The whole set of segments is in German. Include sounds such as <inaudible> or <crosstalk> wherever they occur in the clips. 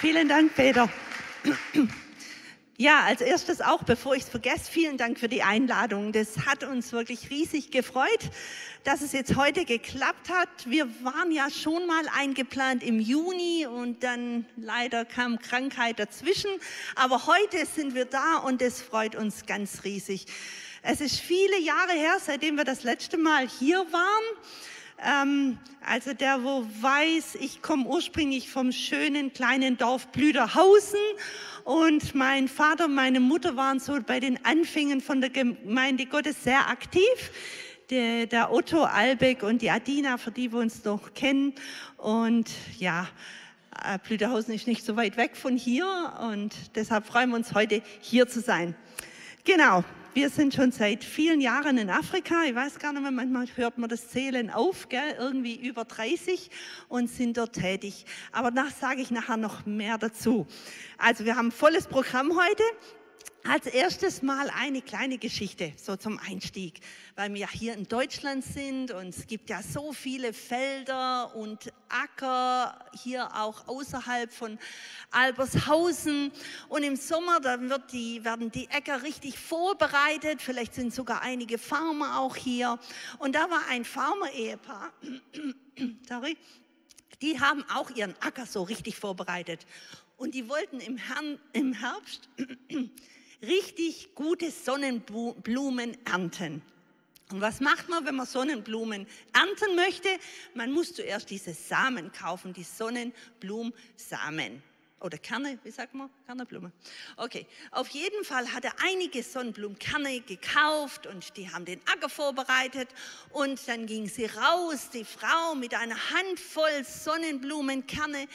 Vielen Dank, Peter. Ja, als erstes auch, bevor ich es vergesse, vielen Dank für die Einladung. Das hat uns wirklich riesig gefreut, dass es jetzt heute geklappt hat. Wir waren ja schon mal eingeplant im Juni und dann leider kam Krankheit dazwischen. Aber heute sind wir da und es freut uns ganz riesig. Es ist viele Jahre her, seitdem wir das letzte Mal hier waren. Ähm, also der, wo weiß, ich komme ursprünglich vom schönen kleinen Dorf Blüderhausen und mein Vater und meine Mutter waren so bei den Anfängen von der Gemeinde Gottes sehr aktiv. Der, der Otto Albeck und die Adina, für die wir uns noch kennen. Und ja, äh, Blüderhausen ist nicht so weit weg von hier und deshalb freuen wir uns heute hier zu sein. Genau, wir sind schon seit vielen Jahren in Afrika. Ich weiß gar nicht manchmal hört man das Zählen auf, gell? irgendwie über 30 und sind dort tätig. Aber da sage ich nachher noch mehr dazu. Also wir haben volles Programm heute. Als erstes mal eine kleine Geschichte, so zum Einstieg, weil wir ja hier in Deutschland sind und es gibt ja so viele Felder und Acker hier auch außerhalb von Albershausen. Und im Sommer dann wird die, werden die Äcker richtig vorbereitet, vielleicht sind sogar einige Farmer auch hier. Und da war ein Farmer-Ehepaar, <coughs> sorry, die haben auch ihren Acker so richtig vorbereitet. Und die wollten im, im Herbst richtig gute Sonnenblumen ernten. Und was macht man, wenn man Sonnenblumen ernten möchte? Man muss zuerst diese Samen kaufen, die Sonnenblumensamen. Oder Kerne, wie sagt man? Kerneblume. Okay, auf jeden Fall hat er einige Sonnenblumenkerne gekauft und die haben den Acker vorbereitet. Und dann ging sie raus, die Frau mit einer Handvoll Sonnenblumenkerne.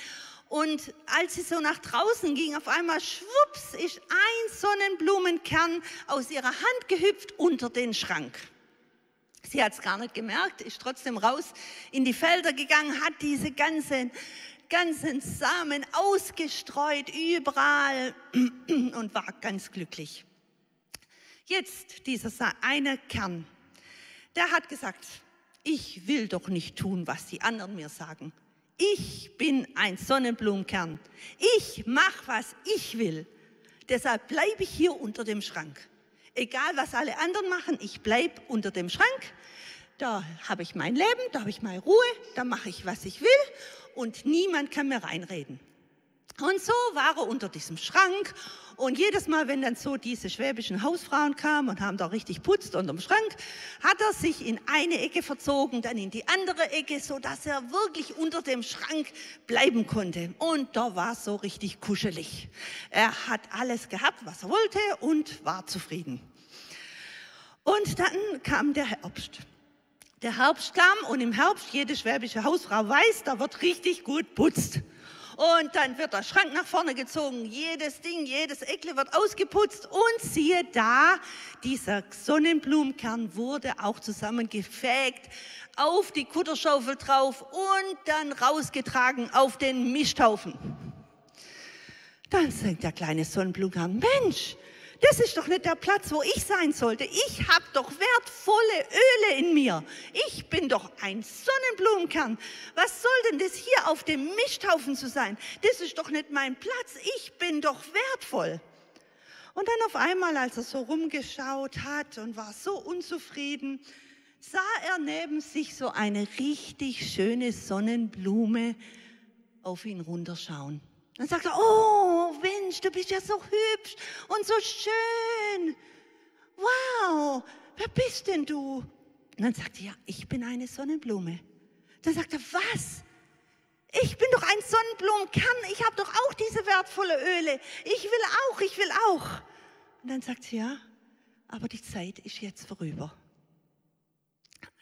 Und als sie so nach draußen ging, auf einmal schwupps ist ein Sonnenblumenkern aus ihrer Hand gehüpft unter den Schrank. Sie hat es gar nicht gemerkt, ist trotzdem raus in die Felder gegangen, hat diese ganzen, ganzen Samen ausgestreut überall <clears throat> und war ganz glücklich. Jetzt dieser eine Kern, der hat gesagt, ich will doch nicht tun, was die anderen mir sagen. Ich bin ein Sonnenblumenkern. Ich mache, was ich will. Deshalb bleibe ich hier unter dem Schrank. Egal, was alle anderen machen, ich bleibe unter dem Schrank. Da habe ich mein Leben, da habe ich meine Ruhe, da mache ich, was ich will und niemand kann mir reinreden. Und so war er unter diesem Schrank und jedes Mal, wenn dann so diese schwäbischen Hausfrauen kamen und haben da richtig putzt unterm Schrank, hat er sich in eine Ecke verzogen, dann in die andere Ecke, so dass er wirklich unter dem Schrank bleiben konnte. Und da war es so richtig kuschelig. Er hat alles gehabt, was er wollte und war zufrieden. Und dann kam der Herbst. Der Herbst kam und im Herbst, jede schwäbische Hausfrau weiß, da wird richtig gut putzt. Und dann wird der Schrank nach vorne gezogen, jedes Ding, jedes Eckle wird ausgeputzt und siehe da, dieser Sonnenblumenkern wurde auch zusammengefegt, auf die Kutterschaufel drauf und dann rausgetragen auf den Misthaufen. Dann sagt der kleine Sonnenblumenkern, Mensch, das ist doch nicht der Platz, wo ich sein sollte. Ich habe doch wertvolle Öle in mir. Ich bin doch ein Sonnenblumenkern. Was soll denn das hier auf dem Misthaufen zu sein? Das ist doch nicht mein Platz. Ich bin doch wertvoll. Und dann auf einmal, als er so rumgeschaut hat und war so unzufrieden, sah er neben sich so eine richtig schöne Sonnenblume auf ihn runterschauen. Dann sagt er, oh Mensch, du bist ja so hübsch und so schön. Wow, wer bist denn du? Und dann sagt er, ja, ich bin eine Sonnenblume. Dann sagt er, was? Ich bin doch ein Sonnenblumenkern. Ich habe doch auch diese wertvolle Öle. Ich will auch, ich will auch. Und dann sagt sie, ja, aber die Zeit ist jetzt vorüber.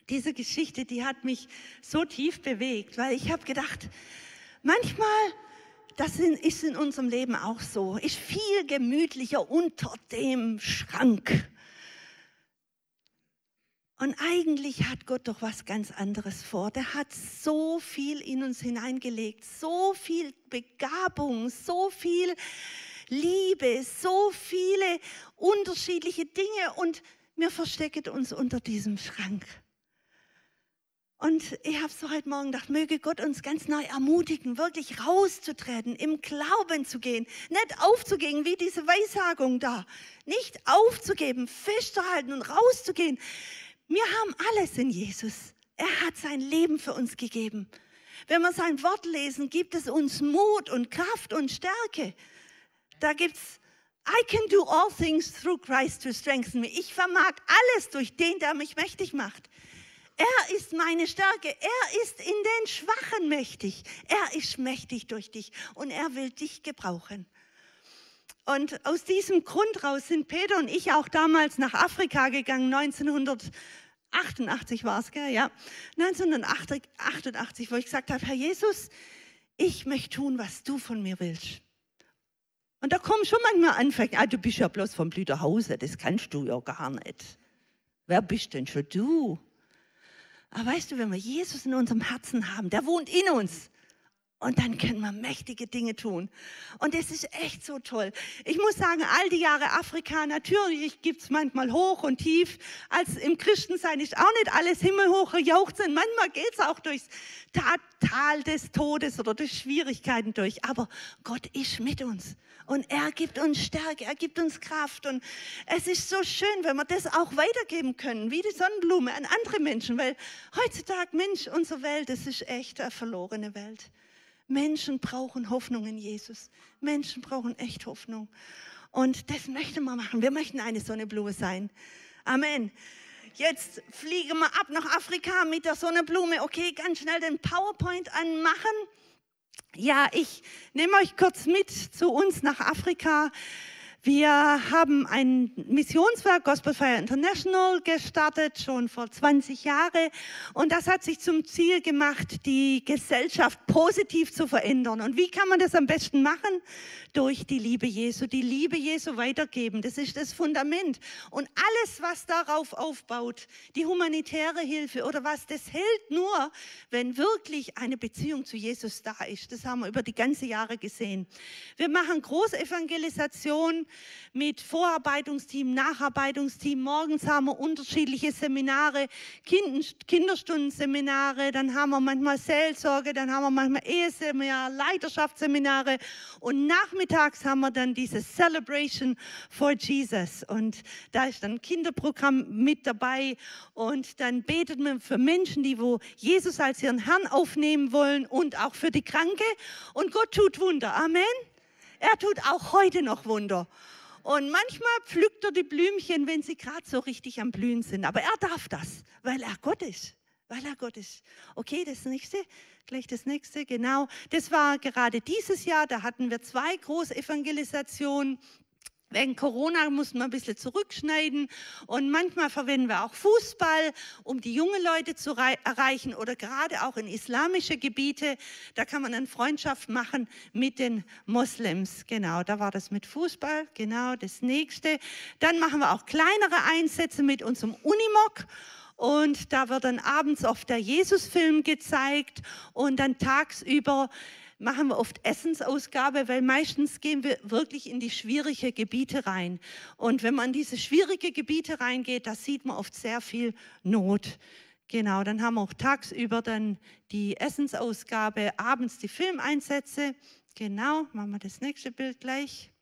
Diese Geschichte, die hat mich so tief bewegt, weil ich habe gedacht, manchmal das ist in unserem Leben auch so. Ist viel gemütlicher unter dem Schrank. Und eigentlich hat Gott doch was ganz anderes vor. Der hat so viel in uns hineingelegt, so viel Begabung, so viel Liebe, so viele unterschiedliche Dinge und wir verstecken uns unter diesem Schrank. Und ich habe so heute Morgen gedacht, möge Gott uns ganz neu ermutigen, wirklich rauszutreten, im Glauben zu gehen, nicht aufzugehen wie diese Weissagung da, nicht aufzugeben, festzuhalten und rauszugehen. Wir haben alles in Jesus. Er hat sein Leben für uns gegeben. Wenn wir sein Wort lesen, gibt es uns Mut und Kraft und Stärke. Da gibt es I can do all things through Christ who strengthens me. Ich vermag alles durch den, der mich mächtig macht. Er ist meine Stärke. Er ist in den Schwachen mächtig. Er ist mächtig durch dich und er will dich gebrauchen. Und aus diesem Grund raus sind Peter und ich auch damals nach Afrika gegangen, 1988 war es, gell? Ja, 1988, wo ich gesagt habe, Herr Jesus, ich möchte tun, was du von mir willst. Und da kommen schon manchmal Anfänge, ah, du bist ja bloß vom Blüterhause, das kannst du ja gar nicht. Wer bist denn schon du? Aber weißt du, wenn wir Jesus in unserem Herzen haben, der wohnt in uns. Und dann können wir mächtige Dinge tun. Und das ist echt so toll. Ich muss sagen, all die Jahre Afrika, natürlich gibt es manchmal hoch und tief. Als im Christensein ist auch nicht alles himmelhoch jauchzen. Manchmal geht es auch durchs Tal des Todes oder durch Schwierigkeiten durch. Aber Gott ist mit uns. Und er gibt uns Stärke, er gibt uns Kraft. Und es ist so schön, wenn wir das auch weitergeben können, wie die Sonnenblume an andere Menschen. Weil heutzutage, Mensch, unsere Welt, das ist echt eine verlorene Welt. Menschen brauchen Hoffnung in Jesus. Menschen brauchen echt Hoffnung. Und das möchten wir machen. Wir möchten eine Sonnenblume sein. Amen. Jetzt fliegen wir ab nach Afrika mit der Sonnenblume. Okay, ganz schnell den PowerPoint anmachen. Ja, ich nehme euch kurz mit zu uns nach Afrika. Wir haben ein Missionswerk Gospel Fire International gestartet, schon vor 20 Jahren. Und das hat sich zum Ziel gemacht, die Gesellschaft positiv zu verändern. Und wie kann man das am besten machen? Durch die Liebe Jesu. Die Liebe Jesu weitergeben. Das ist das Fundament. Und alles, was darauf aufbaut, die humanitäre Hilfe oder was, das hält nur, wenn wirklich eine Beziehung zu Jesus da ist. Das haben wir über die ganze Jahre gesehen. Wir machen Großevangelisation mit Vorarbeitungsteam, Nacharbeitungsteam. Morgens haben wir unterschiedliche Seminare, Kinderstundenseminare, dann haben wir manchmal Seelsorge, dann haben wir manchmal Eheseminar, Leiterschaftsseminare und nachmittags haben wir dann dieses Celebration for Jesus und da ist dann ein Kinderprogramm mit dabei und dann betet man für Menschen, die wo Jesus als ihren Herrn aufnehmen wollen und auch für die Kranke und Gott tut Wunder. Amen. Er tut auch heute noch Wunder. Und manchmal pflückt er die Blümchen, wenn sie gerade so richtig am Blühen sind. Aber er darf das, weil er Gott ist. Weil er Gott ist. Okay, das nächste, gleich das nächste, genau. Das war gerade dieses Jahr, da hatten wir zwei Großevangelisationen. Wegen Corona mussten wir ein bisschen zurückschneiden und manchmal verwenden wir auch Fußball, um die jungen Leute zu erreichen oder gerade auch in islamische Gebiete. Da kann man dann Freundschaft machen mit den Moslems. Genau, da war das mit Fußball. Genau, das nächste. Dann machen wir auch kleinere Einsätze mit unserem Unimog. Und da wird dann abends oft der Jesusfilm gezeigt und dann tagsüber machen wir oft Essensausgabe, weil meistens gehen wir wirklich in die schwierigen Gebiete rein. Und wenn man in diese schwierigen Gebiete reingeht, da sieht man oft sehr viel Not. Genau, dann haben wir auch tagsüber dann die Essensausgabe, abends die Filmeinsätze. Genau, machen wir das nächste Bild gleich.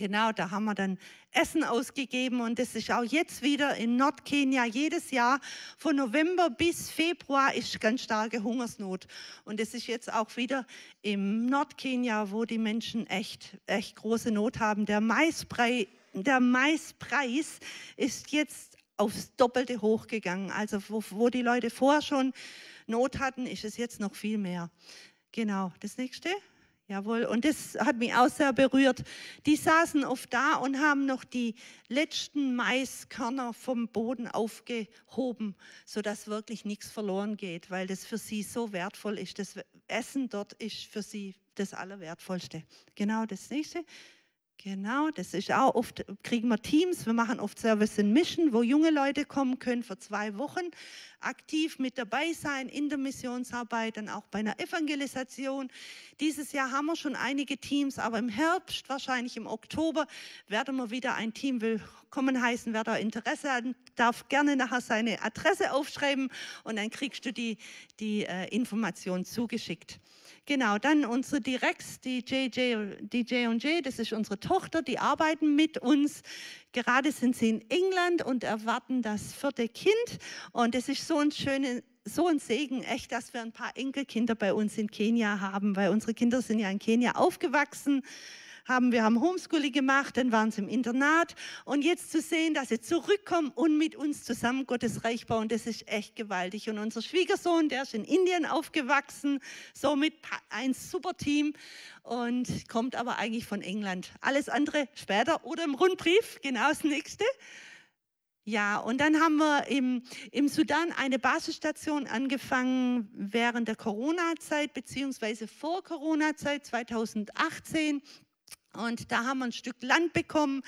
Genau, da haben wir dann Essen ausgegeben und das ist auch jetzt wieder in Nordkenia jedes Jahr. Von November bis Februar ist ganz starke Hungersnot. Und das ist jetzt auch wieder im Nordkenia, wo die Menschen echt, echt große Not haben. Der Maispreis, der Maispreis ist jetzt aufs Doppelte hochgegangen. Also wo, wo die Leute vorher schon Not hatten, ist es jetzt noch viel mehr. Genau, das nächste. Jawohl, und das hat mich auch sehr berührt. Die saßen oft da und haben noch die letzten Maiskörner vom Boden aufgehoben, sodass wirklich nichts verloren geht, weil das für sie so wertvoll ist. Das Essen dort ist für sie das Allerwertvollste. Genau das nächste. Genau, das ist auch oft, kriegen wir Teams, wir machen oft Service in Mission, wo junge Leute kommen können für zwei Wochen, aktiv mit dabei sein in der Missionsarbeit, dann auch bei einer Evangelisation. Dieses Jahr haben wir schon einige Teams, aber im Herbst, wahrscheinlich im Oktober, werden wir wieder ein Team willkommen heißen. Wer da Interesse hat, darf gerne nachher seine Adresse aufschreiben und dann kriegst du die, die äh, Information zugeschickt. Genau, dann unsere Directs, die JJ, die J&J, das ist unsere Tochter, die arbeiten mit uns. Gerade sind sie in England und erwarten das vierte Kind. Und es ist so ein schönes, so ein Segen, echt, dass wir ein paar Enkelkinder bei uns in Kenia haben, weil unsere Kinder sind ja in Kenia aufgewachsen haben wir haben Homeschooling gemacht, dann waren sie im Internat und jetzt zu sehen, dass sie zurückkommen und mit uns zusammen Gottes Reich bauen, das ist echt gewaltig. Und unser Schwiegersohn, der ist in Indien aufgewachsen, somit ein super Team und kommt aber eigentlich von England. Alles andere später oder im Rundbrief, genau das nächste. Ja, und dann haben wir im, im Sudan eine Basisstation angefangen während der Corona-Zeit, beziehungsweise vor Corona-Zeit 2018. Und da haben wir ein Stück Land bekommen.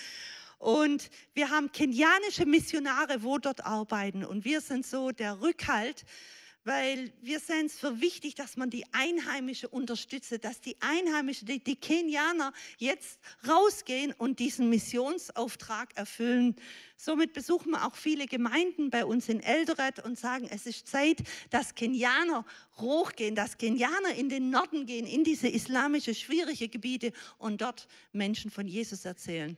Und wir haben kenianische Missionare, wo dort arbeiten. Und wir sind so der Rückhalt, weil wir sehen es für wichtig, dass man die Einheimische unterstützt, dass die Einheimischen, die, die Kenianer jetzt rausgehen und diesen Missionsauftrag erfüllen. Somit besuchen wir auch viele Gemeinden bei uns in Eldoret und sagen, es ist Zeit, dass Kenianer hochgehen, dass Kenianer in den Norden gehen, in diese islamische, schwierige Gebiete und dort Menschen von Jesus erzählen.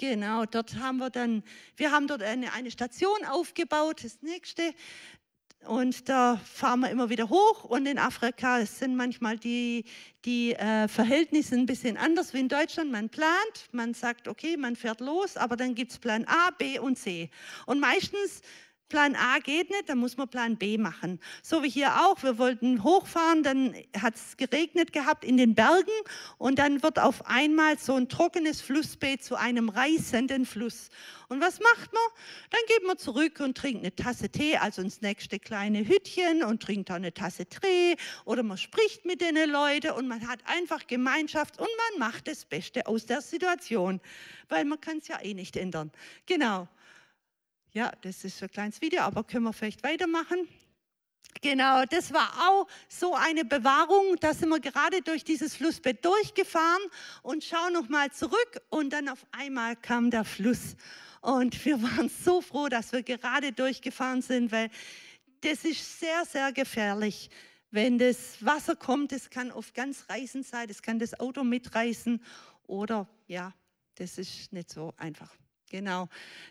Genau, dort haben wir dann, wir haben dort eine, eine Station aufgebaut. Das nächste, und da fahren wir immer wieder hoch. Und in Afrika sind manchmal die, die äh, Verhältnisse ein bisschen anders wie in Deutschland. Man plant, man sagt, okay, man fährt los, aber dann gibt es Plan A, B und C. Und meistens Plan A geht nicht, dann muss man Plan B machen. So wie hier auch. Wir wollten hochfahren, dann hat es geregnet gehabt in den Bergen und dann wird auf einmal so ein trockenes Flussbeet zu einem reißenden Fluss. Und was macht man? Dann geht man zurück und trinkt eine Tasse Tee, also ins nächste kleine Hütchen und trinkt da eine Tasse Tee oder man spricht mit den Leuten und man hat einfach Gemeinschaft und man macht das Beste aus der Situation, weil man kann es ja eh nicht ändern. Genau. Ja, das ist ein kleines Video, aber können wir vielleicht weitermachen? Genau, das war auch so eine Bewahrung. Da sind wir gerade durch dieses Flussbett durchgefahren und schauen nochmal zurück und dann auf einmal kam der Fluss. Und wir waren so froh, dass wir gerade durchgefahren sind, weil das ist sehr, sehr gefährlich. Wenn das Wasser kommt, das kann oft ganz reißend sein, das kann das Auto mitreißen oder ja, das ist nicht so einfach. Genau.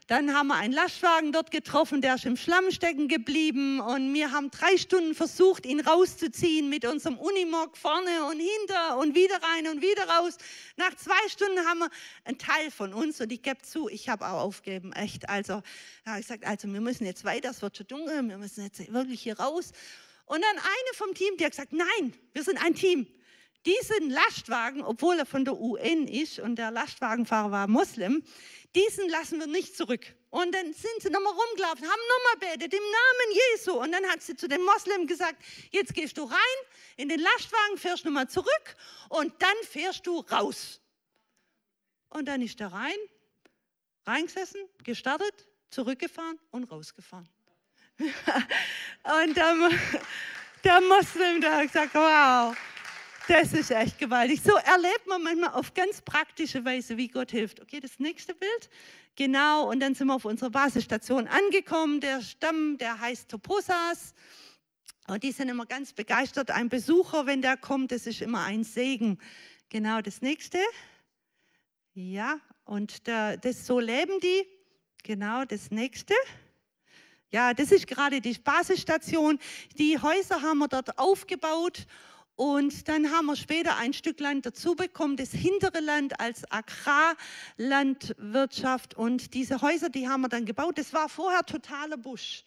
Dann haben wir einen Lastwagen dort getroffen, der ist im Schlamm stecken geblieben und wir haben drei Stunden versucht, ihn rauszuziehen mit unserem Unimog vorne und hinter und wieder rein und wieder raus. Nach zwei Stunden haben wir einen Teil von uns und ich gebe zu, ich habe auch aufgegeben, echt. Also da habe ich gesagt, also wir müssen jetzt weiter, es wird schon dunkel, wir müssen jetzt wirklich hier raus. Und dann eine vom Team, die hat gesagt, nein, wir sind ein Team. Diesen Lastwagen, obwohl er von der UN ist und der Lastwagenfahrer war Moslem, diesen lassen wir nicht zurück. Und dann sind sie nochmal rumgelaufen, haben nochmal betet im Namen Jesu. Und dann hat sie zu den Moslems gesagt, jetzt gehst du rein in den Lastwagen, fährst nochmal zurück und dann fährst du raus. Und dann ist er rein, reingesessen, gestartet, zurückgefahren und rausgefahren. <laughs> und der, <laughs> der Moslem, der hat gesagt, wow, das ist echt gewaltig. So erlebt man manchmal auf ganz praktische Weise, wie Gott hilft. Okay, das nächste Bild. Genau, und dann sind wir auf unserer Basisstation angekommen. Der Stamm, der heißt Toposas. Und die sind immer ganz begeistert. Ein Besucher, wenn der kommt, das ist immer ein Segen. Genau, das nächste. Ja, und der, das, so leben die. Genau, das nächste. Ja, das ist gerade die Basisstation. Die Häuser haben wir dort aufgebaut und dann haben wir später ein Stück Land dazu bekommen, das hintere Land als Agrarlandwirtschaft. Und diese Häuser, die haben wir dann gebaut. Das war vorher totaler Busch.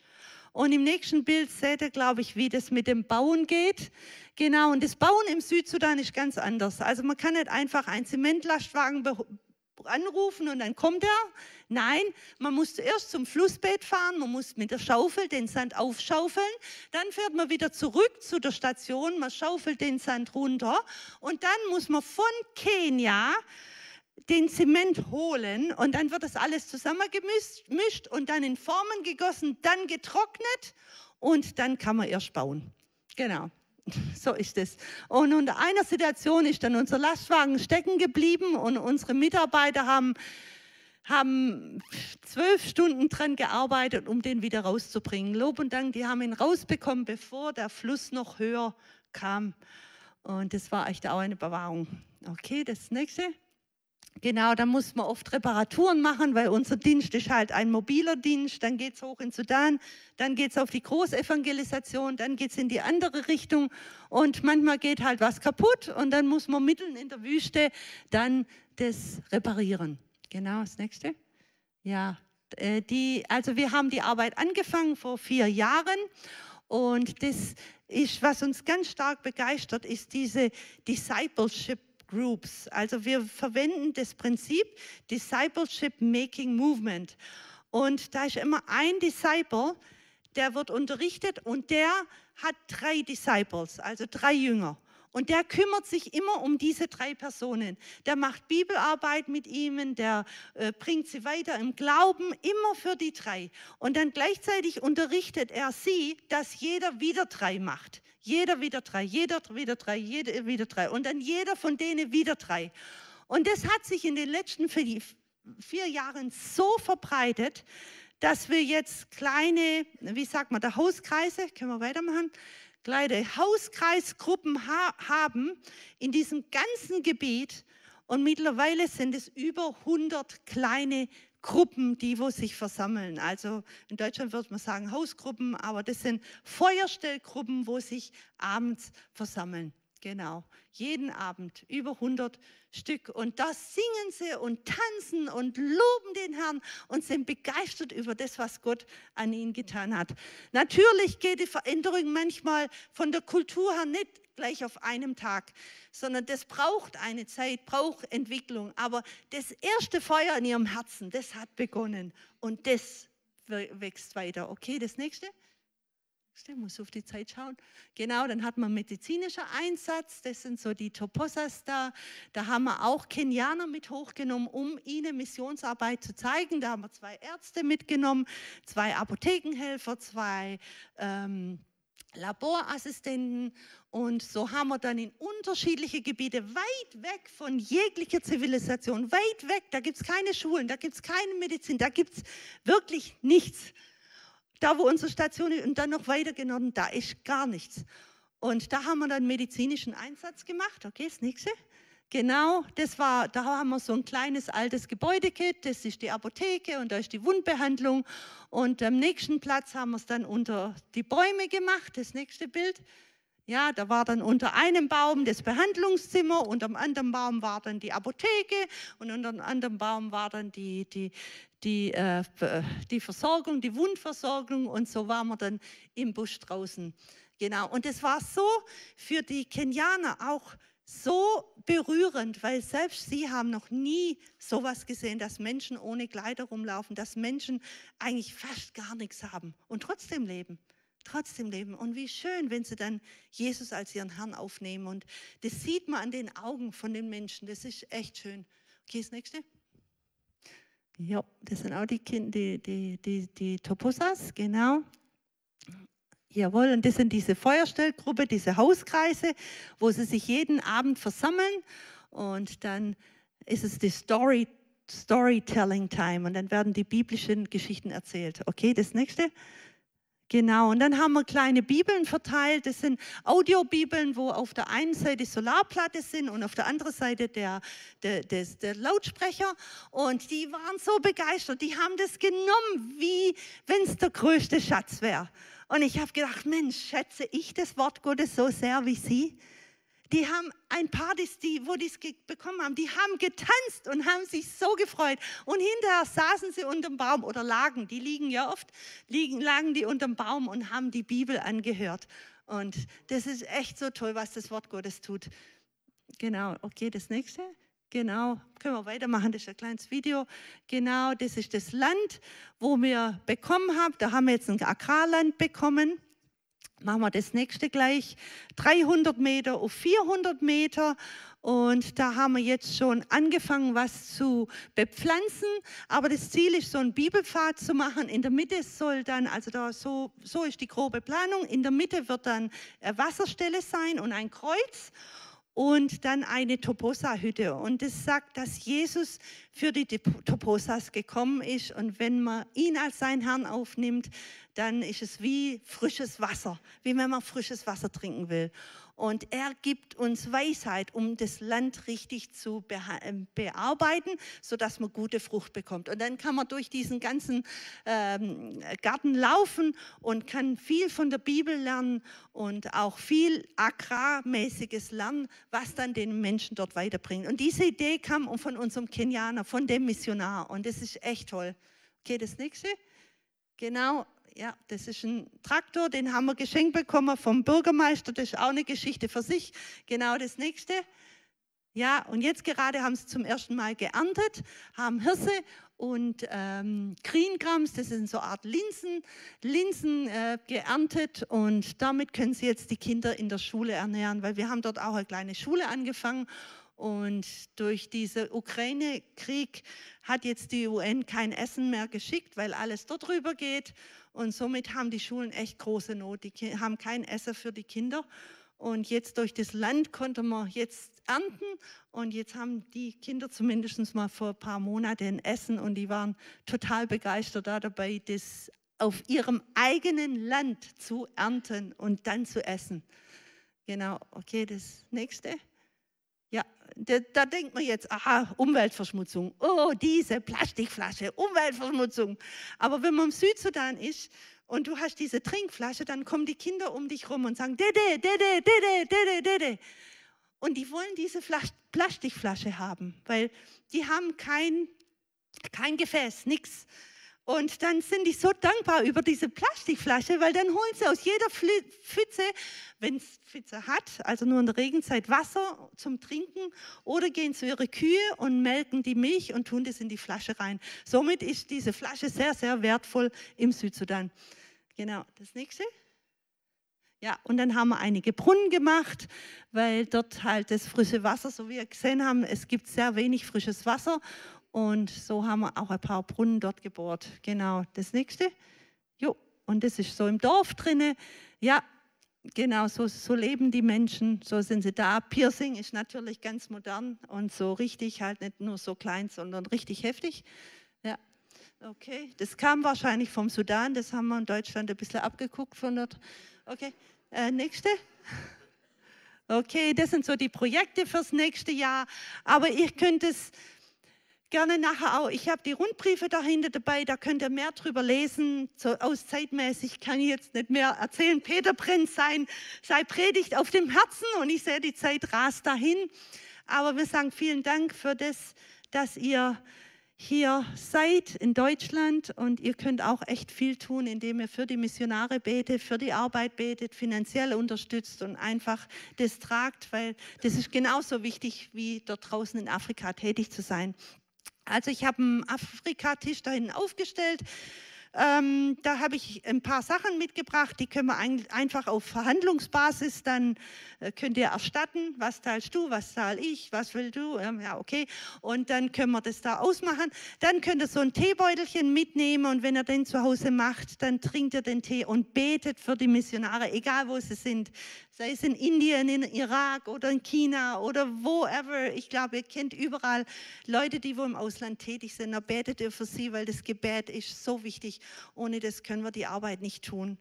Und im nächsten Bild seht ihr, glaube ich, wie das mit dem Bauen geht. Genau, und das Bauen im Südsudan ist ganz anders. Also man kann nicht einfach einen Zementlastwagen anrufen und dann kommt er. Nein, man muss zuerst zum Flussbett fahren, man muss mit der Schaufel den Sand aufschaufeln, dann fährt man wieder zurück zu der Station, man schaufelt den Sand runter und dann muss man von Kenia den Zement holen und dann wird das alles zusammengemischt und dann in Formen gegossen, dann getrocknet und dann kann man erst bauen. Genau. <laughs> So ist es. Und unter einer Situation ist dann unser Lastwagen stecken geblieben und unsere Mitarbeiter haben, haben zwölf Stunden dran gearbeitet, um den wieder rauszubringen. Lob und Dank, die haben ihn rausbekommen, bevor der Fluss noch höher kam. Und das war echt auch eine Bewahrung. Okay, das nächste. Genau, da muss man oft Reparaturen machen, weil unser Dienst ist halt ein mobiler Dienst. Dann geht es hoch in Sudan, dann geht es auf die Großevangelisation, dann geht es in die andere Richtung und manchmal geht halt was kaputt und dann muss man mitten in der Wüste dann das reparieren. Genau, das nächste. Ja, äh, die, also wir haben die Arbeit angefangen vor vier Jahren und das ist, was uns ganz stark begeistert, ist diese Discipleship Groups. Also wir verwenden das Prinzip Discipleship Making Movement. Und da ist immer ein Disciple, der wird unterrichtet und der hat drei Disciples, also drei Jünger. Und der kümmert sich immer um diese drei Personen. Der macht Bibelarbeit mit ihnen, der äh, bringt sie weiter im Glauben, immer für die drei. Und dann gleichzeitig unterrichtet er sie, dass jeder wieder drei macht. Jeder wieder drei, jeder wieder drei, jeder wieder drei. Und dann jeder von denen wieder drei. Und das hat sich in den letzten vier Jahren so verbreitet, dass wir jetzt kleine, wie sagt man, da Hauskreise, können wir weitermachen, kleine Hauskreisgruppen ha haben in diesem ganzen Gebiet. Und mittlerweile sind es über 100 kleine Gruppen, die wo sich versammeln. Also in Deutschland würde man sagen Hausgruppen, aber das sind Feuerstellgruppen, wo sich abends versammeln. Genau, jeden Abend über 100 Stück. Und da singen sie und tanzen und loben den Herrn und sind begeistert über das, was Gott an ihnen getan hat. Natürlich geht die Veränderung manchmal von der Kultur her nicht gleich auf einem Tag, sondern das braucht eine Zeit, braucht Entwicklung. Aber das erste Feuer in ihrem Herzen, das hat begonnen und das wächst weiter. Okay, das nächste. Ich muss auf die Zeit schauen. Genau, dann hat man medizinischer Einsatz, das sind so die Toposas da. Da haben wir auch Kenianer mit hochgenommen, um ihnen Missionsarbeit zu zeigen. Da haben wir zwei Ärzte mitgenommen, zwei Apothekenhelfer, zwei ähm, Laborassistenten und so haben wir dann in unterschiedliche Gebiete, weit weg von jeglicher Zivilisation, weit weg, da gibt es keine Schulen, da gibt es keine Medizin, da gibt es wirklich nichts. Da, wo unsere Station ist und dann noch weiter genommen, da ist gar nichts. Und da haben wir dann medizinischen Einsatz gemacht. Okay, das nächste. Genau, das war, da haben wir so ein kleines altes Gebäudekit, das ist die Apotheke und da ist die Wundbehandlung. Und am nächsten Platz haben wir es dann unter die Bäume gemacht, das nächste Bild. Ja, da war dann unter einem Baum das Behandlungszimmer, unter dem anderen Baum war dann die Apotheke und unter dem anderen Baum war dann die, die, die, äh, die Versorgung, die Wundversorgung und so waren wir dann im Busch draußen. Genau, und es war so für die Kenianer auch so berührend, weil selbst sie haben noch nie sowas gesehen, dass Menschen ohne Kleider rumlaufen, dass Menschen eigentlich fast gar nichts haben und trotzdem leben. Trotzdem leben. Und wie schön, wenn sie dann Jesus als ihren Herrn aufnehmen. Und das sieht man an den Augen von den Menschen. Das ist echt schön. Okay, das nächste. Ja, das sind auch die, die, die, die, die Toposas, genau. Jawohl, und das sind diese Feuerstellgruppe, diese Hauskreise, wo sie sich jeden Abend versammeln und dann ist es die Story, Storytelling Time und dann werden die biblischen Geschichten erzählt. Okay, das nächste. Genau, und dann haben wir kleine Bibeln verteilt. Das sind Audiobibeln, wo auf der einen Seite Solarplatte sind und auf der anderen Seite der, der, der, der Lautsprecher. Und die waren so begeistert, die haben das genommen, wie wenn es der größte Schatz wäre. Und ich habe gedacht, Mensch, schätze ich das Wort Gottes so sehr wie Sie? Die haben ein paar, die, wo die es bekommen haben, die haben getanzt und haben sich so gefreut. Und hinterher saßen sie unterm Baum oder lagen, die liegen ja oft, liegen, lagen die unterm Baum und haben die Bibel angehört. Und das ist echt so toll, was das Wort Gottes tut. Genau, okay, das nächste. Genau, können wir weitermachen, das ist ein kleines Video. Genau, das ist das Land, wo wir bekommen haben. Da haben wir jetzt ein Agrarland bekommen. Machen wir das nächste gleich. 300 Meter auf 400 Meter. Und da haben wir jetzt schon angefangen, was zu bepflanzen. Aber das Ziel ist, so einen Bibelpfad zu machen. In der Mitte soll dann, also da so, so ist die grobe Planung, in der Mitte wird dann eine Wasserstelle sein und ein Kreuz und dann eine Toposa-Hütte. Und es sagt, dass Jesus für die Toposas gekommen ist. Und wenn man ihn als seinen Herrn aufnimmt, dann ist es wie frisches Wasser, wie wenn man frisches Wasser trinken will. Und er gibt uns Weisheit, um das Land richtig zu ähm, bearbeiten, sodass man gute Frucht bekommt. Und dann kann man durch diesen ganzen ähm, Garten laufen und kann viel von der Bibel lernen und auch viel agrarmäßiges lernen, was dann den Menschen dort weiterbringt. Und diese Idee kam von unserem Kenianer, von dem Missionar. Und das ist echt toll. Okay, das nächste. Genau, ja, das ist ein Traktor, den haben wir geschenkt bekommen vom Bürgermeister. Das ist auch eine Geschichte für sich. Genau das nächste. Ja, und jetzt gerade haben sie zum ersten Mal geerntet, haben Hirse und ähm, Greengrams, das sind so eine Art Linsen, Linsen äh, geerntet und damit können sie jetzt die Kinder in der Schule ernähren, weil wir haben dort auch eine kleine Schule angefangen und durch diesen Ukraine-Krieg hat jetzt die UN kein Essen mehr geschickt, weil alles dort rüber geht. Und somit haben die Schulen echt große Not. Die haben kein Essen für die Kinder. Und jetzt durch das Land konnte man jetzt ernten. Und jetzt haben die Kinder zumindest mal vor ein paar Monaten Essen. Und die waren total begeistert da dabei, das auf ihrem eigenen Land zu ernten und dann zu essen. Genau, okay, das nächste. Da, da, denkt man jetzt, aha, Umweltverschmutzung. Oh, diese Plastikflasche, Umweltverschmutzung. Aber wenn man im Südsudan ist und du hast diese Trinkflasche, dann kommen die Kinder um dich rum und sagen, Dede, Dede, Dede, Dede, Dede. Und die wollen diese Flas Plastikflasche haben, weil die haben kein, kein Gefäß, nichts. Und dann sind die so dankbar über diese Plastikflasche, weil dann holen sie aus jeder Pfütze, wenn es Pfütze hat, also nur in der Regenzeit, Wasser zum Trinken oder gehen zu ihre Kühe und melken die Milch und tun das in die Flasche rein. Somit ist diese Flasche sehr, sehr wertvoll im Südsudan. Genau, das nächste. Ja, und dann haben wir einige Brunnen gemacht, weil dort halt das frische Wasser, so wie wir gesehen haben, es gibt sehr wenig frisches Wasser und so haben wir auch ein paar Brunnen dort gebohrt. Genau, das nächste. Jo, und das ist so im Dorf drinne. Ja, genau, so, so leben die Menschen, so sind sie da. Piercing ist natürlich ganz modern und so richtig, halt nicht nur so klein, sondern richtig heftig. Ja, okay. Das kam wahrscheinlich vom Sudan, das haben wir in Deutschland ein bisschen abgeguckt von dort. Okay, äh, nächste. <laughs> Okay, das sind so die Projekte fürs nächste Jahr. Aber ihr könnt es gerne nachher auch. Ich habe die Rundbriefe dahinter dabei, da könnt ihr mehr drüber lesen. So auszeitmäßig kann ich jetzt nicht mehr erzählen. Peter brennt sein, sei Predigt auf dem Herzen und ich sehe, die Zeit rast dahin. Aber wir sagen vielen Dank für das, dass ihr hier seid in Deutschland und ihr könnt auch echt viel tun, indem ihr für die Missionare betet, für die Arbeit betet, finanziell unterstützt und einfach das tragt, weil das ist genauso wichtig wie dort draußen in Afrika tätig zu sein. Also ich habe einen Afrikatisch da hinten aufgestellt. Ähm, da habe ich ein paar Sachen mitgebracht, die können wir ein, einfach auf Verhandlungsbasis, dann äh, könnt ihr erstatten, was zahlst du, was zahl ich, was will du, ähm, ja okay, und dann können wir das da ausmachen. Dann könnt ihr so ein Teebeutelchen mitnehmen und wenn ihr den zu Hause macht, dann trinkt ihr den Tee und betet für die Missionare, egal wo sie sind sei es in Indien, in Irak oder in China oder woever. Ich glaube, ihr kennt überall Leute, die wo im Ausland tätig sind. Da betet ihr für sie, weil das Gebet ist so wichtig. Ohne das können wir die Arbeit nicht tun.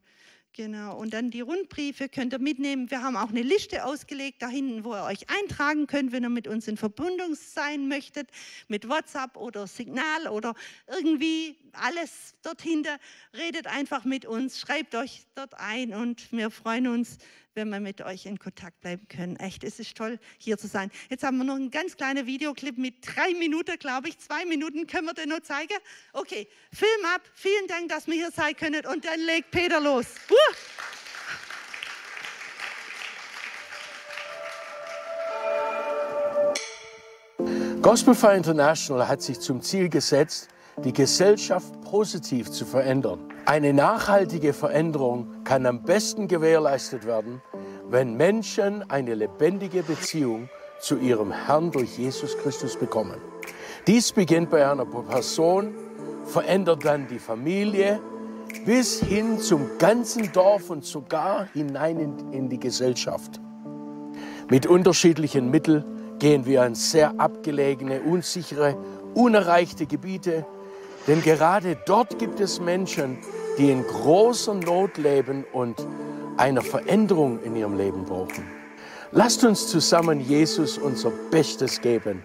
Genau, und dann die Rundbriefe könnt ihr mitnehmen. Wir haben auch eine Liste ausgelegt da hinten, wo ihr euch eintragen könnt, wenn ihr mit uns in Verbindung sein möchtet, mit WhatsApp oder Signal oder irgendwie alles dort hinter. Redet einfach mit uns, schreibt euch dort ein und wir freuen uns, wenn wir mit euch in Kontakt bleiben können. Echt, es ist toll, hier zu sein. Jetzt haben wir noch einen ganz kleinen Videoclip mit drei Minuten, glaube ich. Zwei Minuten können wir den noch zeigen. Okay, Film ab. Vielen Dank, dass wir hier sein können. Und dann legt Peter los. Uh! Gospel Fire International hat sich zum Ziel gesetzt, die Gesellschaft positiv zu verändern. Eine nachhaltige Veränderung kann am besten gewährleistet werden, wenn Menschen eine lebendige Beziehung zu ihrem Herrn durch Jesus Christus bekommen. Dies beginnt bei einer Person, verändert dann die Familie bis hin zum ganzen Dorf und sogar hinein in, die Gesellschaft. Mit unterschiedlichen Mitteln gehen wir an sehr abgelegene, unsichere, unerreichte Gebiete, denn gerade dort gibt es Menschen, die in großer Not leben und eine Veränderung in ihrem Leben brauchen. Lasst uns zusammen Jesus unser Bestes geben,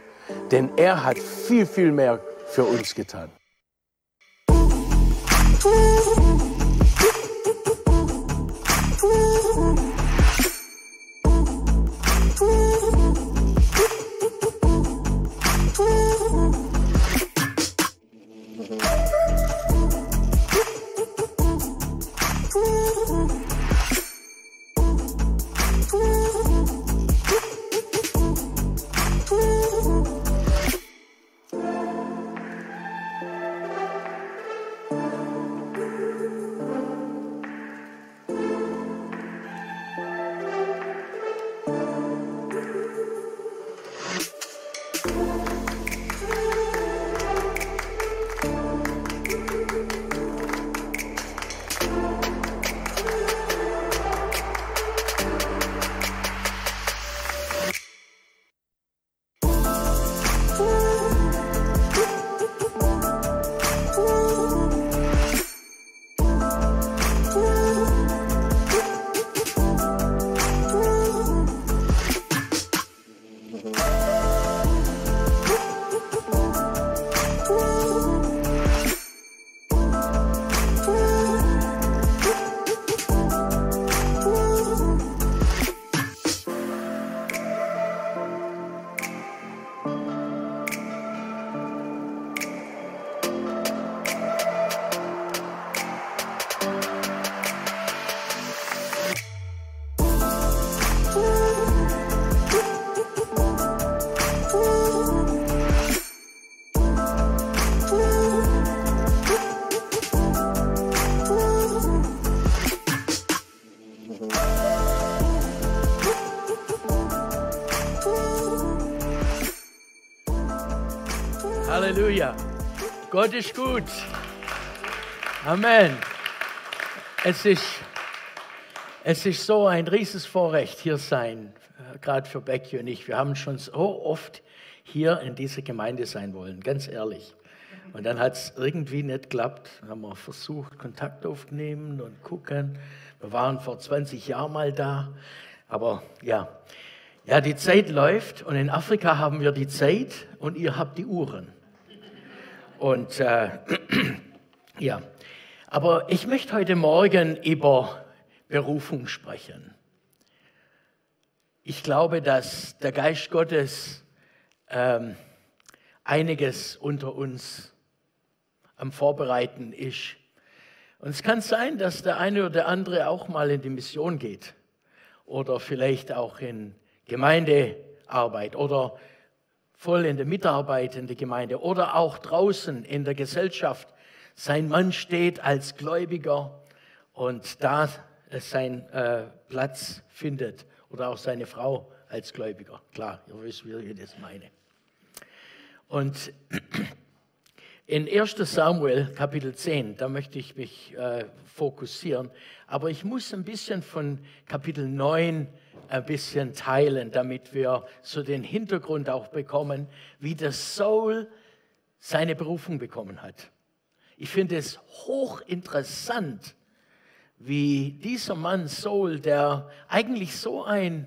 denn er hat viel, viel mehr für uns getan. Halleluja. Gott ist gut. Amen. Es ist, es ist so ein rieses Vorrecht, hier sein, äh, gerade für Becky und ich. Wir haben schon so oft hier in dieser Gemeinde sein wollen, ganz ehrlich. Und dann hat es irgendwie nicht geklappt. Dann haben wir versucht, Kontakt aufzunehmen und gucken. Wir waren vor 20 Jahren mal da. Aber ja, ja, die Zeit läuft und in Afrika haben wir die Zeit und ihr habt die Uhren. Und äh, <clears throat> ja, aber ich möchte heute Morgen über Berufung sprechen. Ich glaube, dass der Geist Gottes ähm, einiges unter uns am Vorbereiten ist. Und es kann sein, dass der eine oder der andere auch mal in die Mission geht oder vielleicht auch in Gemeindearbeit oder voll in der Mitarbeit in der Gemeinde oder auch draußen in der Gesellschaft. Sein Mann steht als Gläubiger und da seinen äh, Platz findet oder auch seine Frau als Gläubiger. Klar, ihr wisst, wie ich das meine. Und <clears throat> in 1 Samuel Kapitel 10, da möchte ich mich äh, fokussieren, aber ich muss ein bisschen von Kapitel 9 ein bisschen teilen, damit wir so den Hintergrund auch bekommen, wie der Saul seine Berufung bekommen hat. Ich finde es hochinteressant, wie dieser Mann Saul, der eigentlich so ein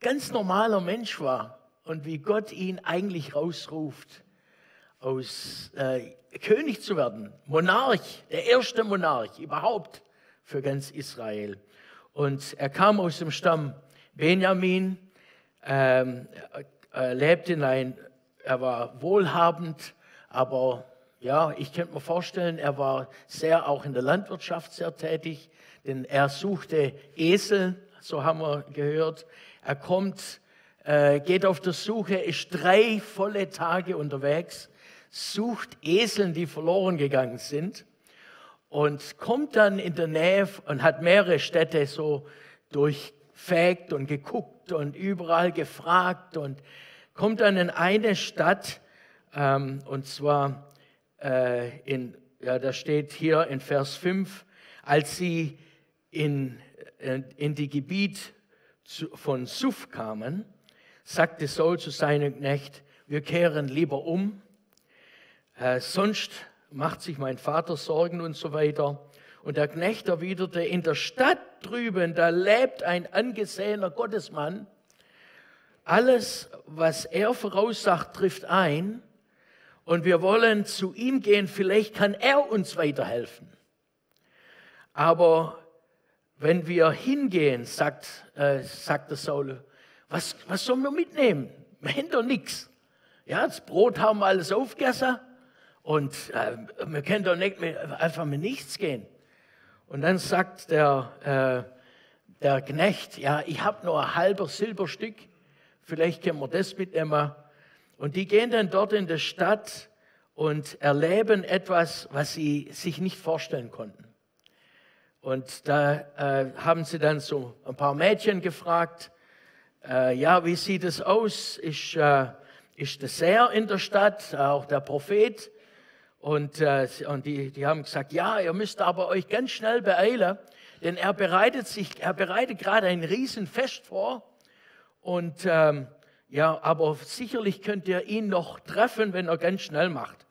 ganz normaler Mensch war und wie Gott ihn eigentlich rausruft, aus äh, König zu werden, Monarch, der erste Monarch überhaupt für ganz Israel. Und er kam aus dem Stamm Benjamin, ähm, er lebte in ein, er war wohlhabend, aber ja, ich könnte mir vorstellen, er war sehr auch in der Landwirtschaft sehr tätig, denn er suchte Esel, so haben wir gehört. Er kommt, äh, geht auf der Suche, ist drei volle Tage unterwegs, sucht Eseln, die verloren gegangen sind und kommt dann in der Nähe und hat mehrere Städte so durchfegt und geguckt und überall gefragt und kommt dann in eine Stadt, ähm, und zwar äh, in, ja, da steht hier in Vers 5, als sie in, äh, in die Gebiet von Suf kamen, sagte Saul zu seinem Knecht, wir kehren lieber um, äh, sonst macht sich mein Vater Sorgen und so weiter. Und der Knecht erwiderte, in der Stadt drüben, da lebt ein angesehener Gottesmann. Alles, was er voraussagt, trifft ein. Und wir wollen zu ihm gehen, vielleicht kann er uns weiterhelfen. Aber wenn wir hingehen, sagt, äh, sagt der Saul, was, was sollen wir mitnehmen? Wir haben doch nichts. Ja, das Brot haben wir alles aufgegessen und äh, wir können doch nicht mit, einfach mit nichts gehen. Und dann sagt der, äh, der Knecht, ja, ich habe nur ein halbes Silberstück, vielleicht können wir das mitnehmen. Und die gehen dann dort in die Stadt und erleben etwas, was sie sich nicht vorstellen konnten. Und da äh, haben sie dann so ein paar Mädchen gefragt, äh, ja, wie sieht es aus? Ist, äh, ist der Seher in der Stadt, auch der Prophet? Und, äh, und die, die haben gesagt, ja, ihr müsst aber euch ganz schnell beeilen, denn er bereitet sich, er bereitet gerade ein Riesenfest vor. Und ähm, ja, aber sicherlich könnt ihr ihn noch treffen, wenn er ganz schnell macht.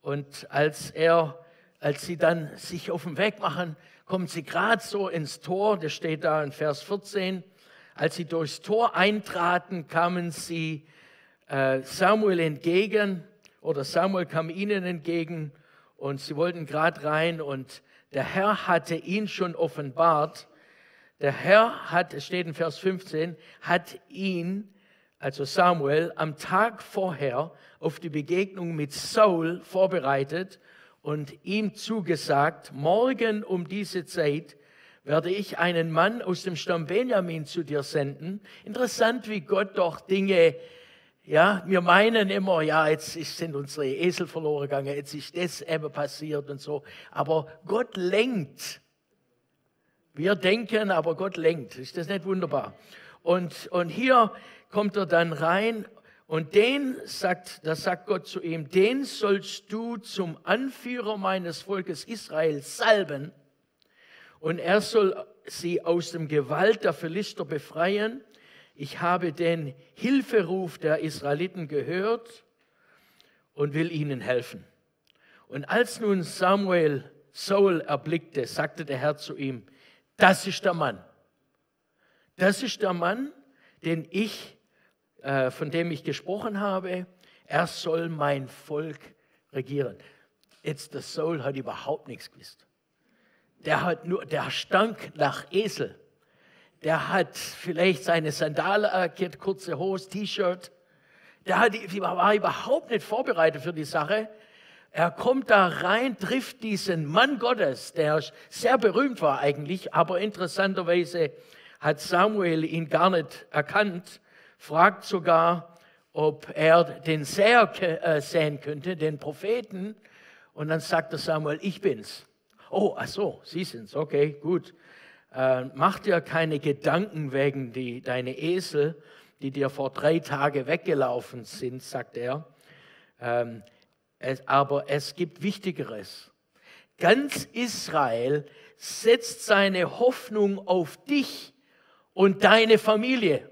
Und als er, als sie dann sich auf den Weg machen, kommen sie gerade so ins Tor, das steht da in Vers 14. Als sie durchs Tor eintraten, kamen sie äh, Samuel entgegen oder Samuel kam ihnen entgegen und sie wollten gerade rein und der Herr hatte ihn schon offenbart. Der Herr hat, es steht in Vers 15, hat ihn, also Samuel, am Tag vorher auf die Begegnung mit Saul vorbereitet und ihm zugesagt, morgen um diese Zeit werde ich einen Mann aus dem Stamm Benjamin zu dir senden. Interessant, wie Gott doch Dinge ja, wir meinen immer, ja, jetzt sind unsere Esel verloren gegangen, jetzt ist das eben passiert und so. Aber Gott lenkt. Wir denken, aber Gott lenkt. Ist das nicht wunderbar? Und, und hier kommt er dann rein und den sagt, da sagt Gott zu ihm, den sollst du zum Anführer meines Volkes Israel salben und er soll sie aus dem Gewalt der Philister befreien ich habe den Hilferuf der Israeliten gehört und will ihnen helfen. Und als nun Samuel Saul erblickte, sagte der Herr zu ihm, das ist der Mann. Das ist der Mann, den ich, äh, von dem ich gesprochen habe. Er soll mein Volk regieren. Jetzt der Saul hat überhaupt nichts gewusst. Der hat nur, der stank nach Esel der hat vielleicht seine Sandale, äh, kurze Hose, T-Shirt. Der hat, war überhaupt nicht vorbereitet für die Sache. Er kommt da rein, trifft diesen Mann Gottes, der sehr berühmt war eigentlich, aber interessanterweise hat Samuel ihn gar nicht erkannt, fragt sogar, ob er den Seher äh, sehen könnte, den Propheten. Und dann sagt der Samuel, ich bin's. Oh, ach so, Sie sind's, okay, gut äh, mach dir keine Gedanken wegen die, deine Esel, die dir vor drei Tagen weggelaufen sind, sagt er. Ähm, es, aber es gibt Wichtigeres. Ganz Israel setzt seine Hoffnung auf dich und deine Familie.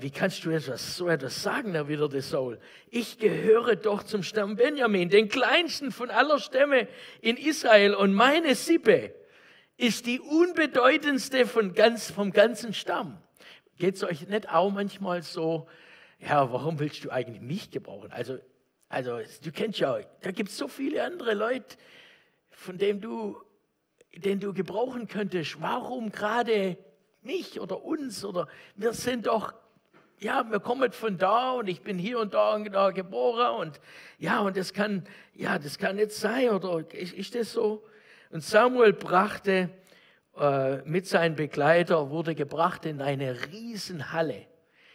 Wie kannst du etwas, so etwas sagen, erwiderte Saul? Ich gehöre doch zum Stamm Benjamin, den kleinsten von aller Stämme in Israel und meine Sippe ist die unbedeutendste von ganz, vom ganzen Stamm. Geht es euch nicht auch manchmal so, ja, warum willst du eigentlich mich gebrauchen? Also, also du kennst ja, da gibt es so viele andere Leute, von denen du, den du gebrauchen könntest. Warum gerade mich oder uns? Oder wir sind doch, ja, wir kommen von da und ich bin hier und da und da geboren und ja, und das kann, ja, das kann nicht sein. Oder ist, ist das so? Und Samuel brachte äh, mit seinem Begleiter, wurde gebracht in eine Riesenhalle.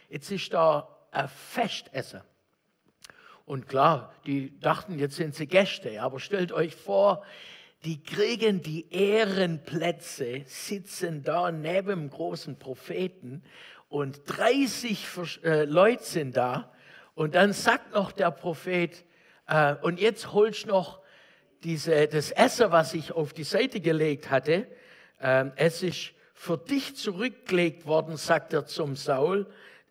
Jetzt ist da ein Festessen. Und klar, die dachten, jetzt sind sie Gäste. Aber stellt euch vor, die kriegen die Ehrenplätze, sitzen da neben dem großen Propheten und 30 äh, Leute sind da. Und dann sagt noch der Prophet, äh, und jetzt holst noch diese, das Essen, was ich auf die Seite gelegt hatte. Äh, es ist für dich zurückgelegt worden, sagt er zum Saul.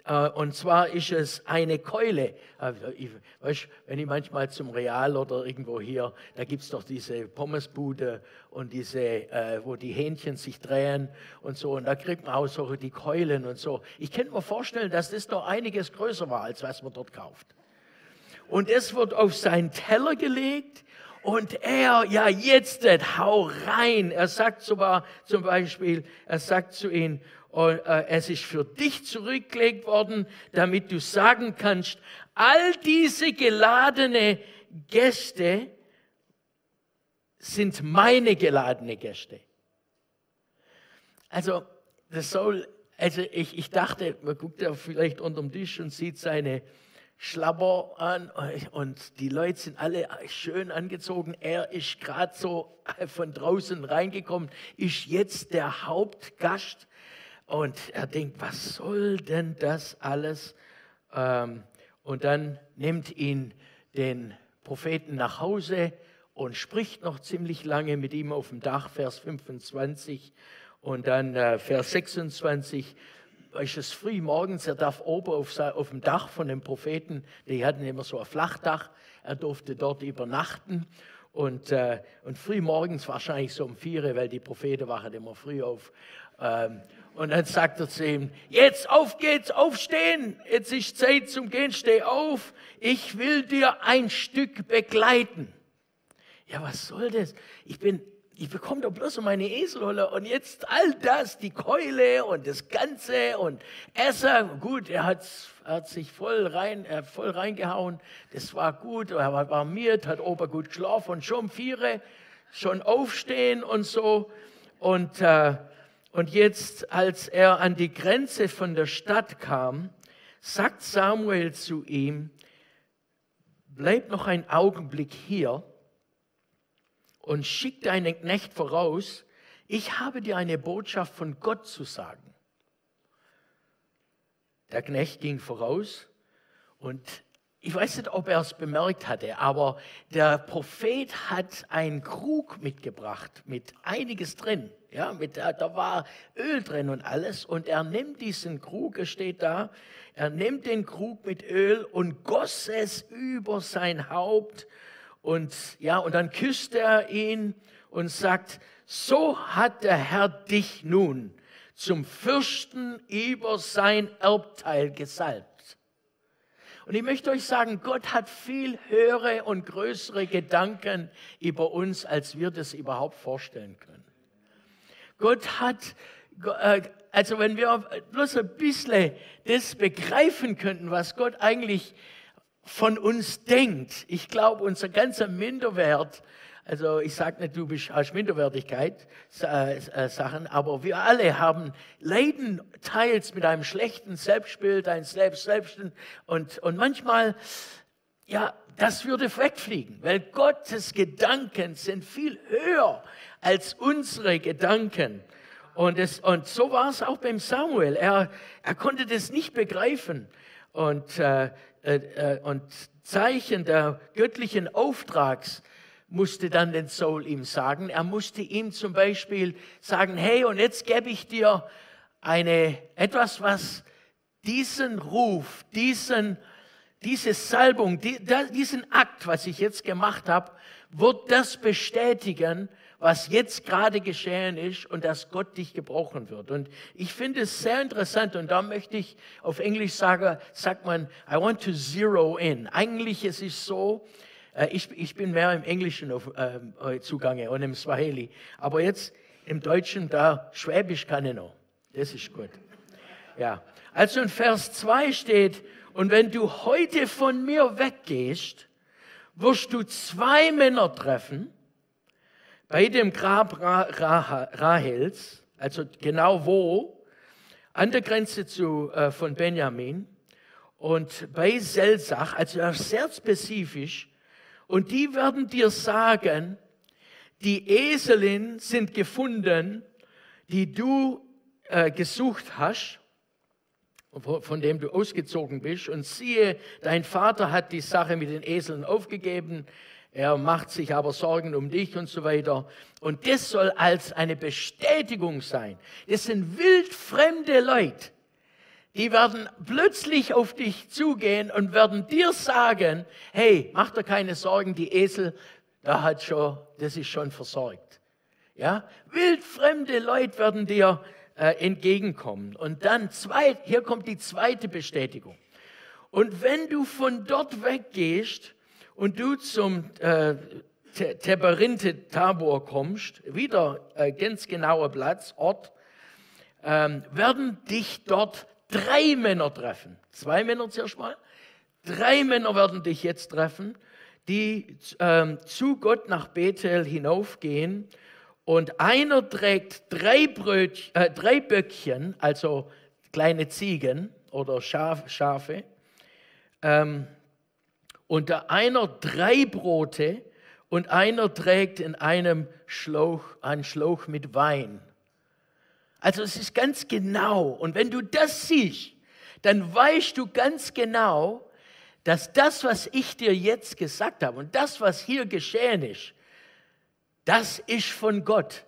Äh, und zwar ist es eine Keule. Äh, weißt, wenn ich manchmal zum Real oder irgendwo hier, da gibt es doch diese Pommesbude und diese, äh, wo die Hähnchen sich drehen und so. Und da kriegt man auch so die Keulen und so. Ich könnte mir vorstellen, dass das noch einiges größer war, als was man dort kauft. Und es wird auf seinen Teller gelegt. Und er, ja, jetzt, hau rein. Er sagt sogar zum Beispiel, er sagt zu ihnen, und, äh, es ist für dich zurückgelegt worden, damit du sagen kannst, all diese geladene Gäste sind meine geladene Gäste. Also, das soll, also ich, ich dachte, man guckt ja vielleicht unterm Tisch und sieht seine Schlapper an und die Leute sind alle schön angezogen. Er ist gerade so von draußen reingekommen, ist jetzt der Hauptgast und er denkt, was soll denn das alles? Ähm, und dann nimmt ihn den Propheten nach Hause und spricht noch ziemlich lange mit ihm auf dem Dach, Vers 25. Und dann äh, Vers 26 ist es früh morgens, er darf oben auf, auf, dem Dach von dem Propheten, die hatten immer so ein Flachdach, er durfte dort übernachten. Und, äh, und früh morgens, wahrscheinlich so um vier, weil die Propheten wachen immer früh auf. Ähm, und dann sagt er zu ihm, jetzt auf geht's, aufstehen, jetzt ist Zeit zum Gehen, steh auf, ich will dir ein Stück begleiten. Ja, was soll das? Ich bin, ich bekomme doch bloß um meine Eselrolle und jetzt all das, die Keule und das Ganze und Essen. Gut, er hat, hat sich voll rein, er voll reingehauen, das war gut, er war warmiert, hat Opa gut geschlafen und schon viere, schon aufstehen und so. Und, äh, und jetzt, als er an die Grenze von der Stadt kam, sagt Samuel zu ihm, bleib noch einen Augenblick hier und schick deinen Knecht voraus, ich habe dir eine Botschaft von Gott zu sagen. Der Knecht ging voraus und ich weiß nicht, ob er es bemerkt hatte, aber der Prophet hat einen Krug mitgebracht mit einiges drin. Ja, mit, da war Öl drin und alles. Und er nimmt diesen Krug, es steht da, er nimmt den Krug mit Öl und goss es über sein Haupt. Und ja, und dann küsst er ihn und sagt, so hat der Herr dich nun zum Fürsten über sein Erbteil gesalbt. Und ich möchte euch sagen, Gott hat viel höhere und größere Gedanken über uns, als wir das überhaupt vorstellen können. Gott hat, äh, also wenn wir bloß ein bisschen das begreifen könnten, was Gott eigentlich von uns denkt, ich glaube, unser ganzer Minderwert also ich sage nicht, du bist, hast Minderwertigkeit, äh, äh, Sachen, aber wir alle haben Leiden teils mit einem schlechten Selbstbild, ein Selbst, Selbst und, und manchmal, ja, das würde wegfliegen, weil Gottes Gedanken sind viel höher als unsere Gedanken. Und, es, und so war es auch beim Samuel. Er, er konnte das nicht begreifen. Und, äh, äh, äh und Zeichen der göttlichen Auftrags musste dann den Saul ihm sagen. Er musste ihm zum Beispiel sagen, hey, und jetzt gebe ich dir eine, etwas, was diesen Ruf, diesen, diese Salbung, die, diesen Akt, was ich jetzt gemacht habe, wird das bestätigen, was jetzt gerade geschehen ist und dass Gott dich gebrochen wird. Und ich finde es sehr interessant und da möchte ich auf Englisch sagen, sagt man, I want to zero in. Eigentlich ist es so, äh, ich, ich bin mehr im Englischen auf, äh, zugange und im Swahili. Aber jetzt im Deutschen, da Schwäbisch kann ich noch. Das ist gut. Ja. Also in Vers 2 steht, und wenn du heute von mir weggehst, wirst du zwei Männer treffen, bei dem Grab Rahels, also genau wo, an der Grenze zu, äh, von Benjamin. und bei Selsach, also sehr spezifisch, und die werden dir sagen, die Eselin sind gefunden, die du äh, gesucht hast, von dem du ausgezogen bist. Und siehe, dein Vater hat die Sache mit den Eseln aufgegeben. Er macht sich aber Sorgen um dich und so weiter. Und das soll als eine Bestätigung sein. Das sind wildfremde Leute. Die werden plötzlich auf dich zugehen und werden dir sagen, hey, mach dir keine Sorgen, die Esel, da hat schon, das ist schon versorgt. Ja, wildfremde Leute werden dir äh, entgegenkommen. Und dann, zwei, hier kommt die zweite Bestätigung. Und wenn du von dort weggehst und du zum äh, Teberinte Tabor kommst, wieder äh, ganz genauer Platz, Ort, ähm, werden dich dort drei Männer treffen. Zwei Männer zuerst mal. Drei Männer werden dich jetzt treffen, die ähm, zu Gott nach Bethel hinaufgehen und einer trägt drei, Brötchen, äh, drei Böckchen, also kleine Ziegen oder Schaf, Schafe, ähm, und der einer drei Brote und einer trägt in einem Schlauch einen Schlauch mit Wein. Also es ist ganz genau. Und wenn du das siehst, dann weißt du ganz genau, dass das, was ich dir jetzt gesagt habe und das, was hier geschehen ist, das ist von Gott.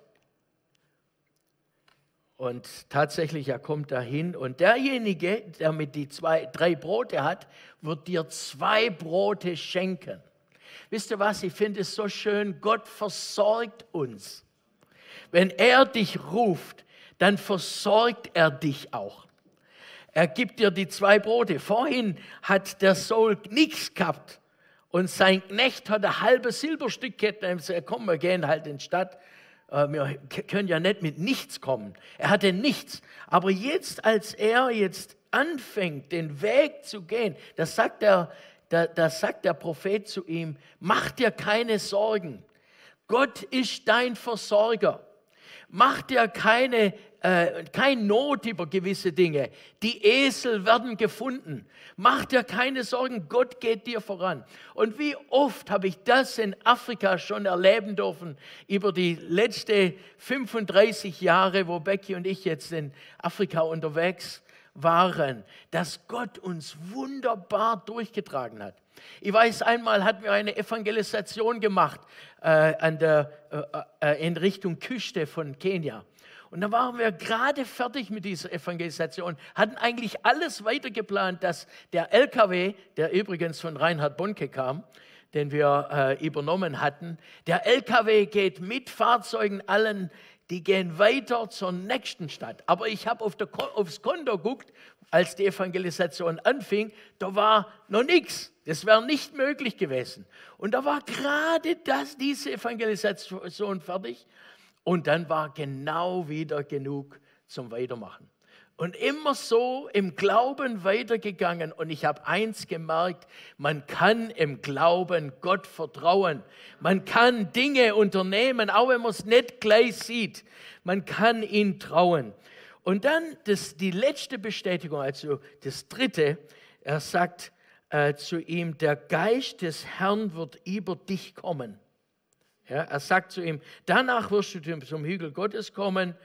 Und tatsächlich, er kommt dahin und derjenige, der mit die zwei, drei Brote hat, wird dir zwei Brote schenken. Wisst ihr was? Ich finde es so schön. Gott versorgt uns. Wenn er dich ruft, dann versorgt er dich auch. Er gibt dir die zwei Brote. Vorhin hat der Soul nichts gehabt. Und sein Knecht hat ein halbes Silberstück gehabt. Er gesagt, komm, wir gehen halt in die Stadt. Äh, wir können ja nicht mit nichts kommen. Er hatte nichts. Aber jetzt, als er jetzt anfängt, den Weg zu gehen, da sagt der, da, da sagt der Prophet zu ihm, mach dir keine Sorgen. Gott ist dein Versorger. Mach dir keine äh, kein Not über gewisse Dinge. Die Esel werden gefunden. Mach dir keine Sorgen, Gott geht dir voran. Und wie oft habe ich das in Afrika schon erleben dürfen über die letzten 35 Jahre, wo Becky und ich jetzt in Afrika unterwegs waren, dass Gott uns wunderbar durchgetragen hat. Ich weiß, einmal hatten wir eine Evangelisation gemacht äh, der, äh, äh in Richtung Küste von Kenia. Und da waren wir gerade fertig mit dieser Evangelisation, hatten eigentlich alles weiter geplant, dass der LKW, der übrigens von Reinhard Bonke kam, den wir äh, übernommen hatten, der LKW geht mit Fahrzeugen allen, die gehen weiter zur nächsten Stadt. Aber ich habe auf aufs Konto geguckt, als die Evangelisation anfing, da war noch nichts. Das wäre nicht möglich gewesen. Und da war gerade diese Evangelisation fertig. Und dann war genau wieder genug zum Weitermachen. Und immer so im Glauben weitergegangen. Und ich habe eins gemerkt, man kann im Glauben Gott vertrauen. Man kann Dinge unternehmen, auch wenn man es nicht gleich sieht. Man kann ihn trauen. Und dann das, die letzte Bestätigung, also das dritte, er sagt äh, zu ihm, der Geist des Herrn wird über dich kommen. Ja, er sagt zu ihm, danach wirst du zum Hügel Gottes kommen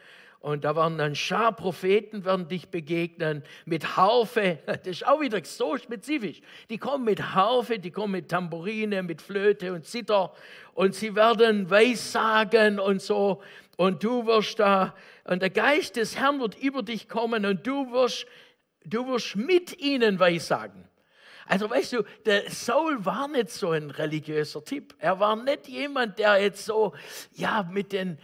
und da werden dann Schar Propheten werden dich begegnen mit Harfe. <laughs> Das ist auch wieder so spezifisch. Die kommen mit Harfe, die kommen mit Tambourine, mit Flöte und Zither und sie werden Weissagen und so. Und du wirst da, und der Geist des Herrn wird über dich kommen und du wirst, du wirst mit ihnen Weissagen. Also weißt du, der Saul war nicht so ein religiöser Typ. Er war nicht jemand, der jetzt so, ja, mit den,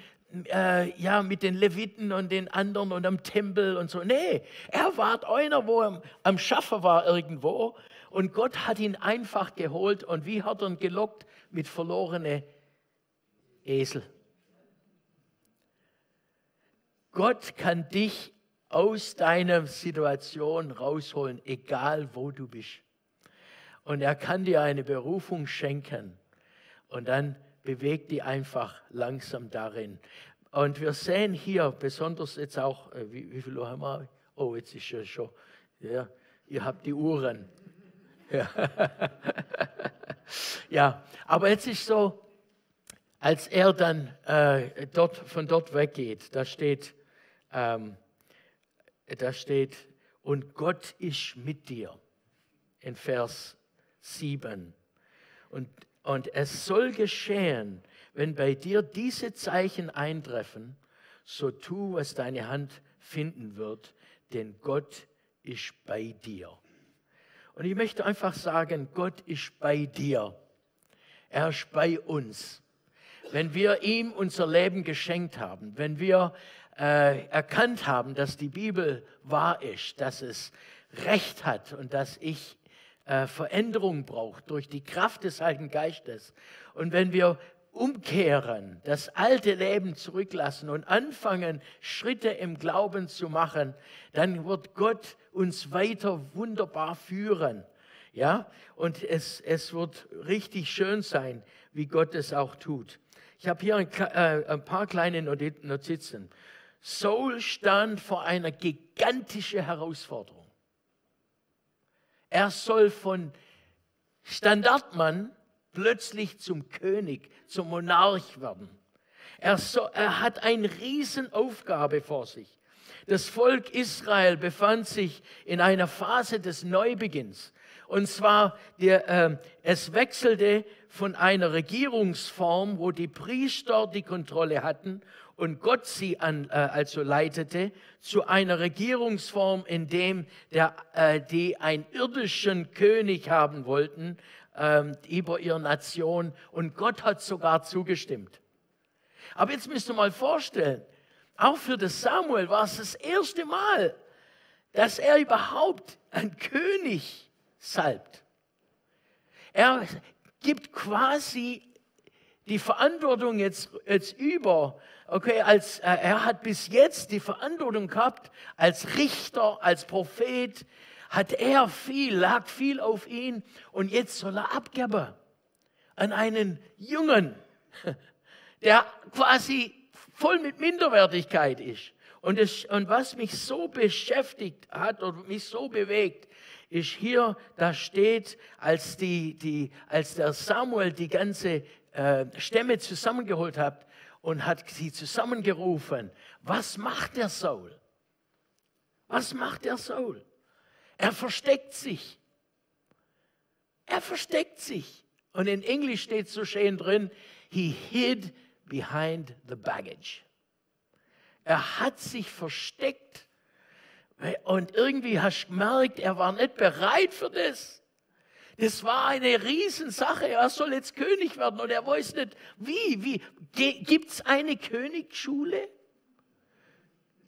äh, ja, mit den Leviten und den anderen und am Tempel und so. Nee, er war einer, wo er am Schaffen war irgendwo und Gott hat ihn einfach geholt und wie hat er ihn gelockt? Mit verlorene Esel. Gott kann dich aus deiner Situation rausholen, egal wo du bist und er kann dir eine Berufung schenken. Und dann bewegt die einfach langsam darin. Und wir sehen hier besonders jetzt auch, äh, wie, wie viel Uhr haben wir? Oh, jetzt ist ja schon, ja, Ihr habt die Uhren. Ja. <laughs> ja, aber jetzt ist so, als er dann äh, dort, von dort weggeht, da steht, ähm, da steht, und Gott ist mit dir in Vers 7. Und, und es soll geschehen, wenn bei dir diese Zeichen eintreffen, so tu, was deine Hand finden wird, denn Gott ist bei dir. Und ich möchte einfach sagen, Gott ist bei dir. Er ist bei uns. Wenn wir ihm unser Leben geschenkt haben, wenn wir äh, erkannt haben, dass die Bibel wahr ist, dass es Recht hat und dass ich äh, Veränderung brauche durch die Kraft des Heiligen Geistes. Und wenn wir umkehren, das alte Leben zurücklassen und anfangen, Schritte im Glauben zu machen, dann wird Gott uns weiter wunderbar führen. Ja, und es, es wird richtig schön sein, wie Gott es auch tut. Ich habe hier ein, äh, ein paar kleine Notizen. Saul stand vor einer gigantischen Herausforderung. Er soll von Standardmann plötzlich zum König, zum Monarch werden. Er, so, er hat eine Riesenaufgabe vor sich. Das Volk Israel befand sich in einer Phase des Neubeginns. Und zwar, der, äh, es wechselte von einer Regierungsform, wo die Priester die Kontrolle hatten und Gott sie an, äh, also leitete, zu einer Regierungsform, in dem der, äh, die einen irdischen König haben wollten äh, über ihre Nation. Und Gott hat sogar zugestimmt. Aber jetzt müsst ihr mal vorstellen, auch für das Samuel war es das erste Mal, dass er überhaupt einen König salbt. Er gibt quasi die Verantwortung jetzt, jetzt über. Okay, als, äh, er hat bis jetzt die Verantwortung gehabt, als Richter, als Prophet, hat er viel, lag viel auf ihn und jetzt soll er abgeben an einen Jungen, <laughs> der quasi voll mit Minderwertigkeit ist. Und, es, und was mich so beschäftigt hat und mich so bewegt, ist hier, da steht, als, die, die, als der Samuel die ganze äh, Stämme zusammengeholt hat und hat sie zusammengerufen, was macht der Saul? Was macht der Saul? Er versteckt sich. Er versteckt sich. Und in Englisch steht so schön drin, he hid behind the baggage. Er hat sich versteckt und irgendwie hast du gemerkt, er war nicht bereit für das. Das war eine Riesensache. Er soll jetzt König werden und er weiß nicht, wie. wie. Gibt es eine Königsschule?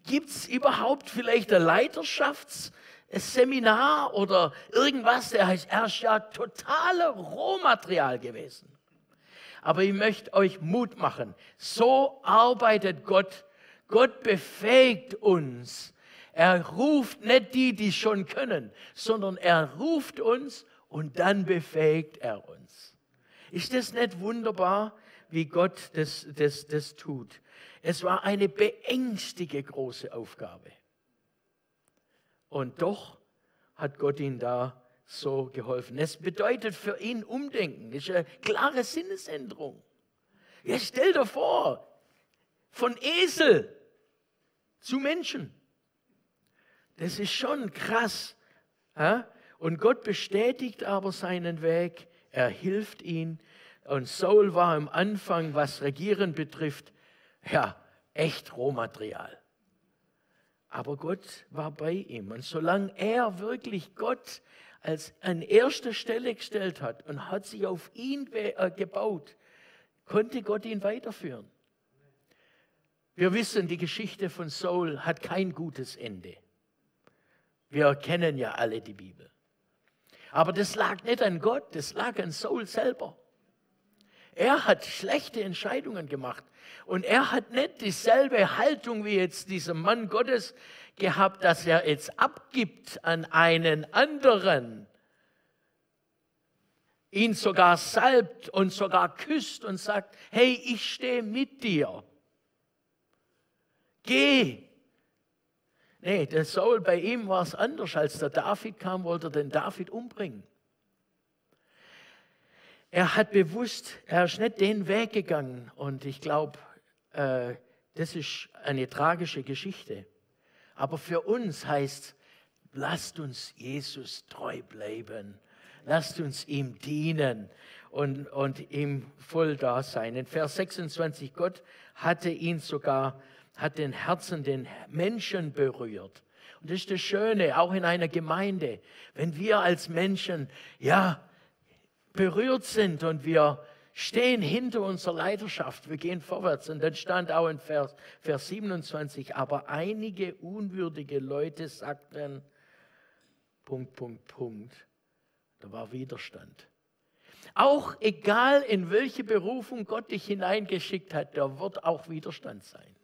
Gibt es überhaupt vielleicht ein Leiterschaftsseminar oder irgendwas? Der er ist ja totale Rohmaterial gewesen. Aber ich möchte euch Mut machen. So arbeitet Gott. Gott befähigt uns. Er ruft nicht die, die schon können, sondern er ruft uns und dann befähigt er uns. Ist das nicht wunderbar, wie Gott das, das, das tut? Es war eine beängstigende große Aufgabe. Und doch hat Gott ihn da so geholfen. Es bedeutet für ihn Umdenken. Das ist eine klare Sinnesänderung. Ja, stell dir vor, von Esel zu Menschen. Das ist schon krass. Und Gott bestätigt aber seinen Weg. Er hilft ihm. Und Saul war am Anfang, was Regieren betrifft, ja, echt Rohmaterial. Aber Gott war bei ihm. Und solange er wirklich Gott als an erster Stelle gestellt hat und hat sich auf ihn äh, gebaut, konnte Gott ihn weiterführen. Wir wissen, die Geschichte von Saul hat kein gutes Ende. Wir kennen ja alle die Bibel. Aber das lag nicht an Gott, das lag an Saul selber. Er hat schlechte Entscheidungen gemacht und er hat nicht dieselbe Haltung wie jetzt dieser Mann Gottes gehabt, dass er jetzt abgibt an einen anderen, ihn sogar salbt und sogar küsst und sagt, hey, ich stehe mit dir. Geh. Nee, der Saul, bei ihm war es anders. Als der David kam, wollte er den David umbringen. Er hat bewusst, er ist nicht den Weg gegangen. Und ich glaube, äh, das ist eine tragische Geschichte. Aber für uns heißt, lasst uns Jesus treu bleiben. Lasst uns ihm dienen und, und ihm voll da sein. In Vers 26, Gott hatte ihn sogar, hat den Herzen, den Menschen berührt. Und das ist das Schöne, auch in einer Gemeinde, wenn wir als Menschen, ja, berührt sind und wir stehen hinter unserer Leidenschaft, wir gehen vorwärts. Und dann stand auch in Vers, Vers 27, aber einige unwürdige Leute sagten, Punkt, Punkt, Punkt, da war Widerstand. Auch egal, in welche Berufung Gott dich hineingeschickt hat, da wird auch Widerstand sein.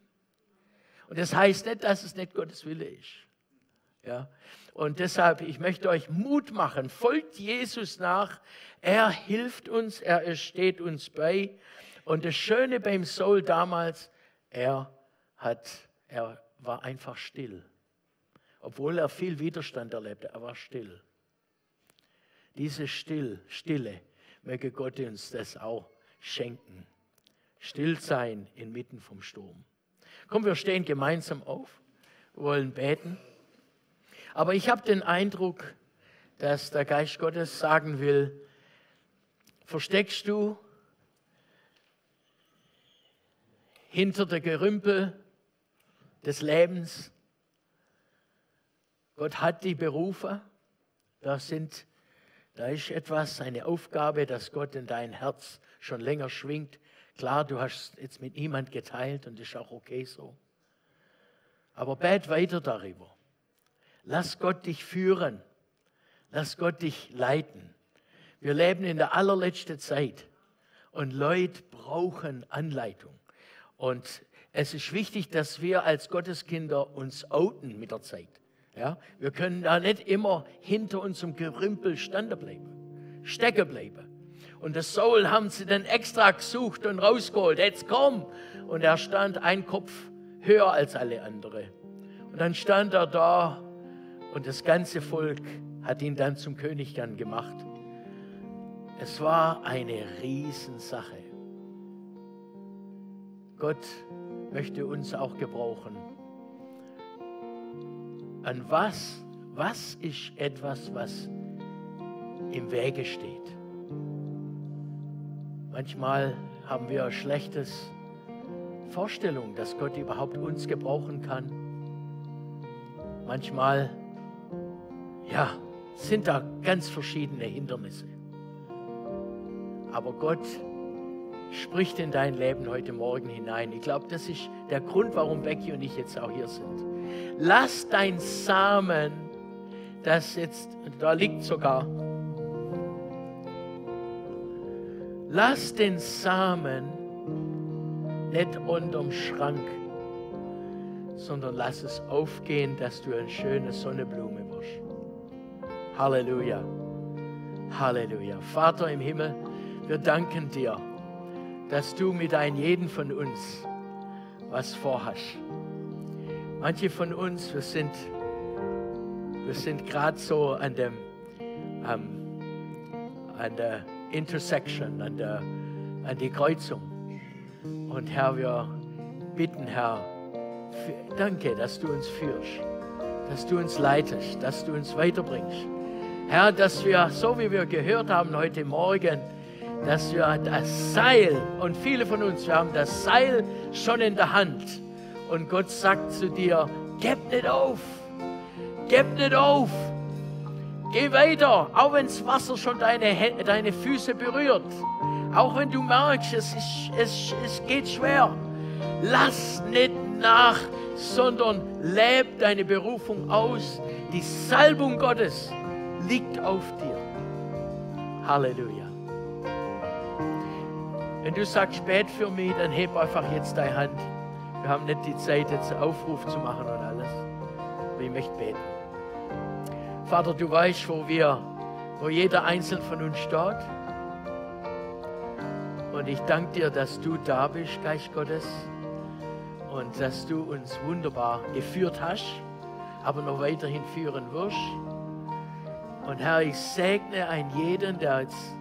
Und das heißt nicht, dass es nicht Gottes Wille ist. Ja? Und deshalb, ich möchte euch Mut machen, folgt Jesus nach. Er hilft uns, er steht uns bei. Und das Schöne beim Saul damals, er hat, er war einfach still. Obwohl er viel Widerstand erlebte, er war still. Diese Still, Stille, möge Gott uns das auch schenken. Still sein inmitten vom Sturm. Komm, wir stehen gemeinsam auf, wollen beten. Aber ich habe den Eindruck, dass der Geist Gottes sagen will, versteckst du hinter der Gerümpel des Lebens. Gott hat die Berufe, da sind, da ist etwas, eine Aufgabe, dass Gott in dein Herz schon länger schwingt. Klar, du hast jetzt mit niemand geteilt und ist auch okay so. Aber bet weiter darüber. Lass Gott dich führen. Lass Gott dich leiten. Wir leben in der allerletzten Zeit und Leute brauchen Anleitung. Und es ist wichtig, dass wir als Gotteskinder uns outen mit der Zeit. Ja? Wir können da nicht immer hinter unserem Gerümpel standen bleiben, stecken bleiben. Und das Saul haben sie dann extra gesucht und rausgeholt. Jetzt komm! Und er stand ein Kopf höher als alle anderen. Und dann stand er da und das ganze Volk hat ihn dann zum König dann gemacht. Es war eine Riesensache. Gott möchte uns auch gebrauchen. An was, was ist etwas, was im Wege steht? Manchmal haben wir eine schlechte Vorstellung, dass Gott überhaupt uns gebrauchen kann. Manchmal ja, sind da ganz verschiedene Hindernisse. Aber Gott spricht in dein Leben heute Morgen hinein. Ich glaube, das ist der Grund, warum Becky und ich jetzt auch hier sind. Lass dein Samen, das jetzt, da liegt sogar, lass den Samen nicht unterm Schrank, sondern lass es aufgehen, dass du eine schöne Sonnenblume wirst. Halleluja. Halleluja. Vater im Himmel, wir danken dir, dass du mit ein jeden von uns was vorhast. Manche von uns, wir sind, wir sind gerade so an dem, ähm, an der Intersection, an der, an die Kreuzung. Und Herr, wir bitten, Herr, danke, dass du uns führst, dass du uns leitest, dass du uns weiterbringst. Herr, dass wir, so wie wir gehört haben heute Morgen, dass wir das Seil, und viele von uns, wir haben das Seil schon in der Hand. Und Gott sagt zu dir, gib nicht auf, gib nicht auf, geh weiter, auch wenn das Wasser schon deine, deine Füße berührt. Auch wenn du merkst, es, ist, es, es geht schwer. Lass nicht nach, sondern leb deine Berufung aus. Die Salbung Gottes liegt auf dir. Halleluja. Wenn du sagst, spät für mich, dann heb einfach jetzt deine Hand. Wir haben nicht die Zeit, jetzt einen Aufruf zu machen und alles. Aber ich möchte beten. Vater, du weißt, wo wir, wo jeder Einzelne von uns steht. Und ich danke dir, dass du da bist, Geist Gottes. Und dass du uns wunderbar geführt hast aber noch weiterhin führen wirst. Und Herr, ich segne einen jeden, der jetzt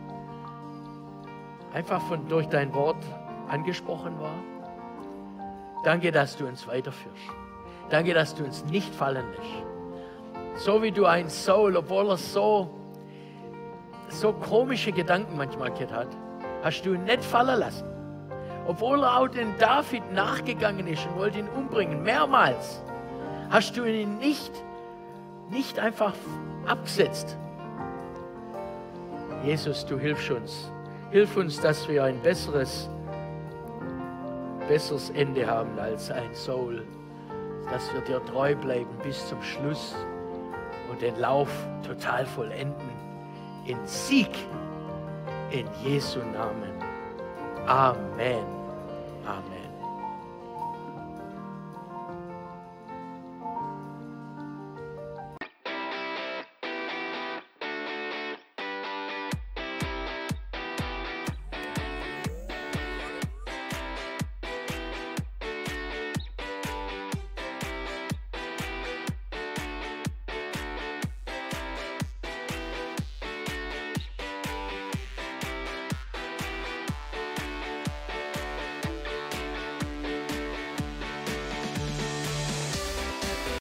einfach von, durch dein Wort angesprochen war. Danke, dass du uns weiterführst. Danke, dass du uns nicht fallen lässt. So wie du ein Saul, obwohl er so, so komische Gedanken manchmal hat, hast du ihn nicht fallen lassen. Obwohl er auch den David nachgegangen ist und wollte ihn umbringen, mehrmals, hast du ihn nicht, nicht einfach abgesetzt. Jesus, du hilfst uns. Hilf uns, dass wir ein besseres, besseres Ende haben als ein Soul. Dass wir dir treu bleiben bis zum Schluss und den Lauf total vollenden. In Sieg. In Jesu Namen. Amen. Amen.